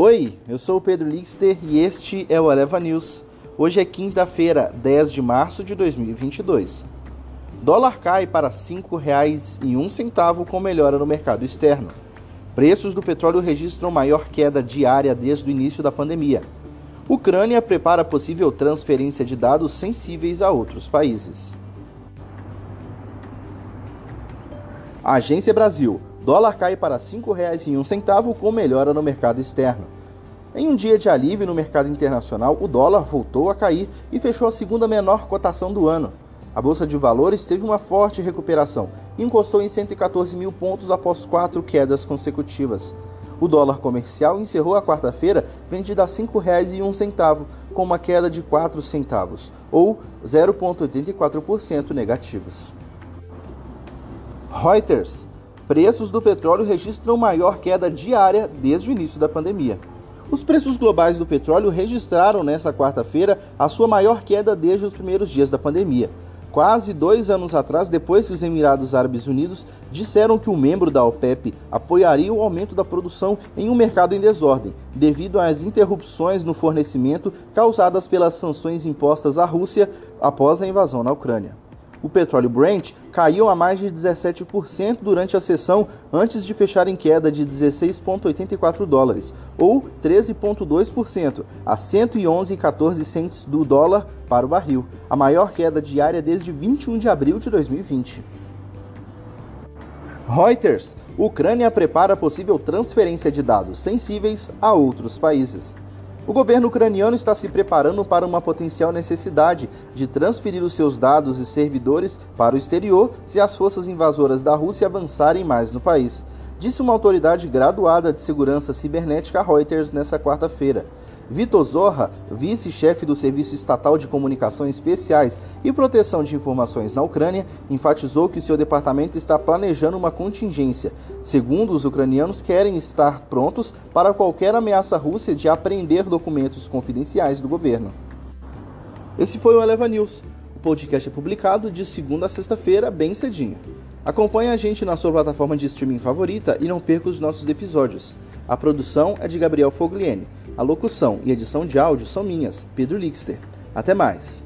Oi, eu sou o Pedro Lixter e este é o Eleva News. Hoje é quinta-feira, 10 de março de 2022. Dólar cai para R$ 5,01 com melhora no mercado externo. Preços do petróleo registram maior queda diária desde o início da pandemia. Ucrânia prepara possível transferência de dados sensíveis a outros países. Agência Brasil. Dólar cai para R$ 5,01 com melhora no mercado externo. Em um dia de alívio no mercado internacional, o dólar voltou a cair e fechou a segunda menor cotação do ano. A Bolsa de Valores teve uma forte recuperação e encostou em 114 mil pontos após quatro quedas consecutivas. O dólar comercial encerrou a quarta-feira vendido a R$ 5,01, com uma queda de 4 centavos, ou 0,84% negativos. Reuters preços do petróleo registram maior queda diária desde o início da pandemia. Os preços globais do petróleo registraram nesta quarta-feira a sua maior queda desde os primeiros dias da pandemia. Quase dois anos atrás, depois que os Emirados Árabes Unidos disseram que o um membro da OPEP apoiaria o aumento da produção em um mercado em desordem, devido às interrupções no fornecimento causadas pelas sanções impostas à Rússia após a invasão na Ucrânia. O petróleo Brent caiu a mais de 17% durante a sessão, antes de fechar em queda de 16,84 dólares, ou 13,2%, a 111,14 cents do dólar para o barril, a maior queda diária desde 21 de abril de 2020. Reuters: Ucrânia prepara possível transferência de dados sensíveis a outros países. O governo ucraniano está se preparando para uma potencial necessidade de transferir os seus dados e servidores para o exterior se as forças invasoras da Rússia avançarem mais no país, disse uma autoridade graduada de segurança cibernética Reuters nesta quarta-feira. Vitor Zorra, vice-chefe do Serviço Estatal de Comunicações Especiais e Proteção de Informações na Ucrânia, enfatizou que seu departamento está planejando uma contingência. Segundo os ucranianos, querem estar prontos para qualquer ameaça russa de apreender documentos confidenciais do governo. Esse foi o Eleva News. O podcast é publicado de segunda a sexta-feira, bem cedinho. Acompanhe a gente na sua plataforma de streaming favorita e não perca os nossos episódios. A produção é de Gabriel Fogliene. A locução e edição de áudio são minhas, Pedro Lixter. Até mais!